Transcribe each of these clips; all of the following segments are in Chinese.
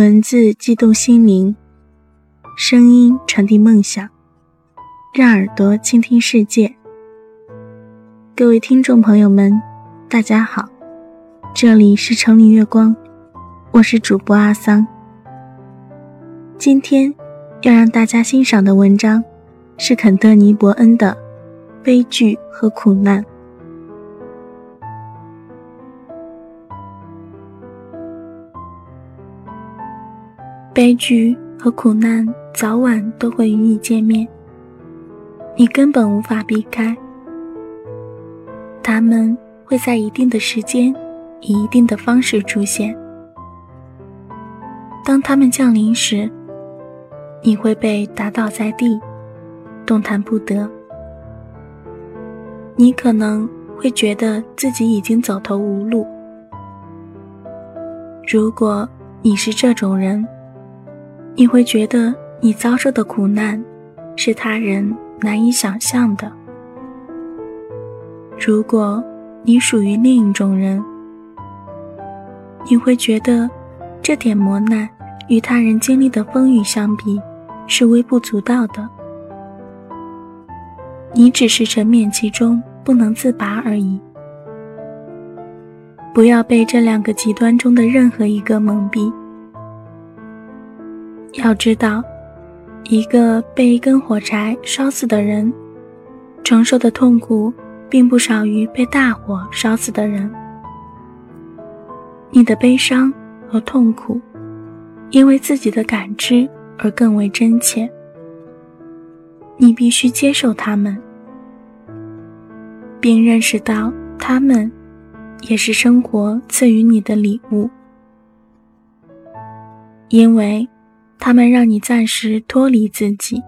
文字激动心灵，声音传递梦想，让耳朵倾听世界。各位听众朋友们，大家好，这里是城里月光，我是主播阿桑。今天要让大家欣赏的文章是肯特尼·伯恩的《悲剧和苦难》。悲剧和苦难早晚都会与你见面，你根本无法避开。他们会在一定的时间，以一定的方式出现。当他们降临时，你会被打倒在地，动弹不得。你可能会觉得自己已经走投无路。如果你是这种人，你会觉得你遭受的苦难是他人难以想象的。如果你属于另一种人，你会觉得这点磨难与他人经历的风雨相比是微不足道的。你只是沉湎其中不能自拔而已。不要被这两个极端中的任何一个蒙蔽。要知道，一个被一根火柴烧死的人，承受的痛苦并不少于被大火烧死的人。你的悲伤和痛苦，因为自己的感知而更为真切。你必须接受他们，并认识到他们也是生活赐予你的礼物，因为。他们让你暂时脱离自己，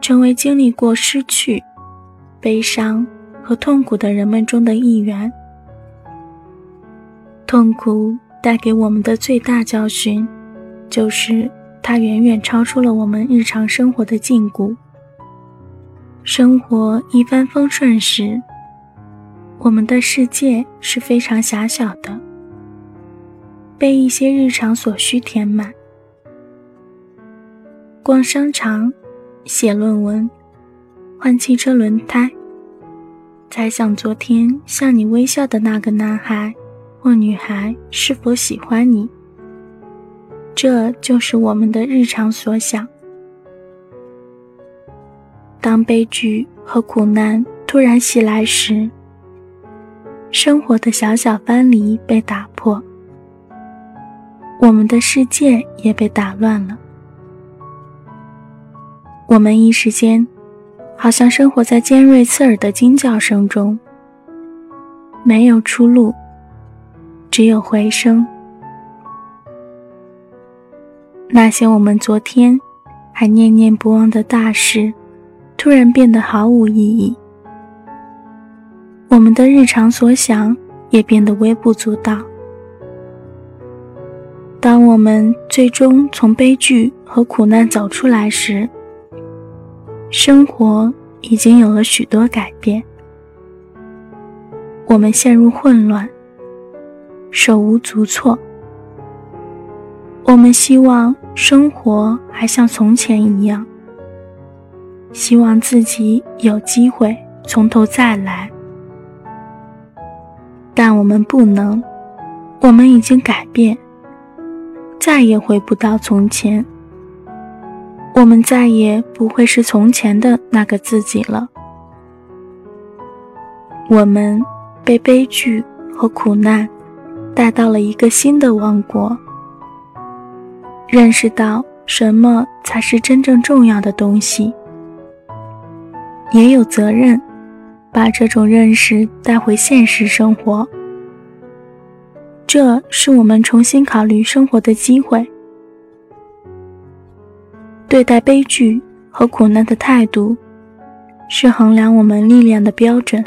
成为经历过失去、悲伤和痛苦的人们中的一员。痛苦带给我们的最大教训，就是它远远超出了我们日常生活的禁锢。生活一帆风顺时，我们的世界是非常狭小的，被一些日常所需填满。逛商场，写论文，换汽车轮胎，猜想昨天向你微笑的那个男孩或女孩是否喜欢你。这就是我们的日常所想。当悲剧和苦难突然袭来时，生活的小小藩篱被打破，我们的世界也被打乱了。我们一时间，好像生活在尖锐刺耳的惊叫声中，没有出路，只有回声。那些我们昨天还念念不忘的大事，突然变得毫无意义。我们的日常所想也变得微不足道。当我们最终从悲剧和苦难走出来时，生活已经有了许多改变，我们陷入混乱，手无足措。我们希望生活还像从前一样，希望自己有机会从头再来，但我们不能。我们已经改变，再也回不到从前。我们再也不会是从前的那个自己了。我们被悲剧和苦难带到了一个新的王国，认识到什么才是真正重要的东西，也有责任把这种认识带回现实生活。这是我们重新考虑生活的机会。对待悲剧和苦难的态度，是衡量我们力量的标准。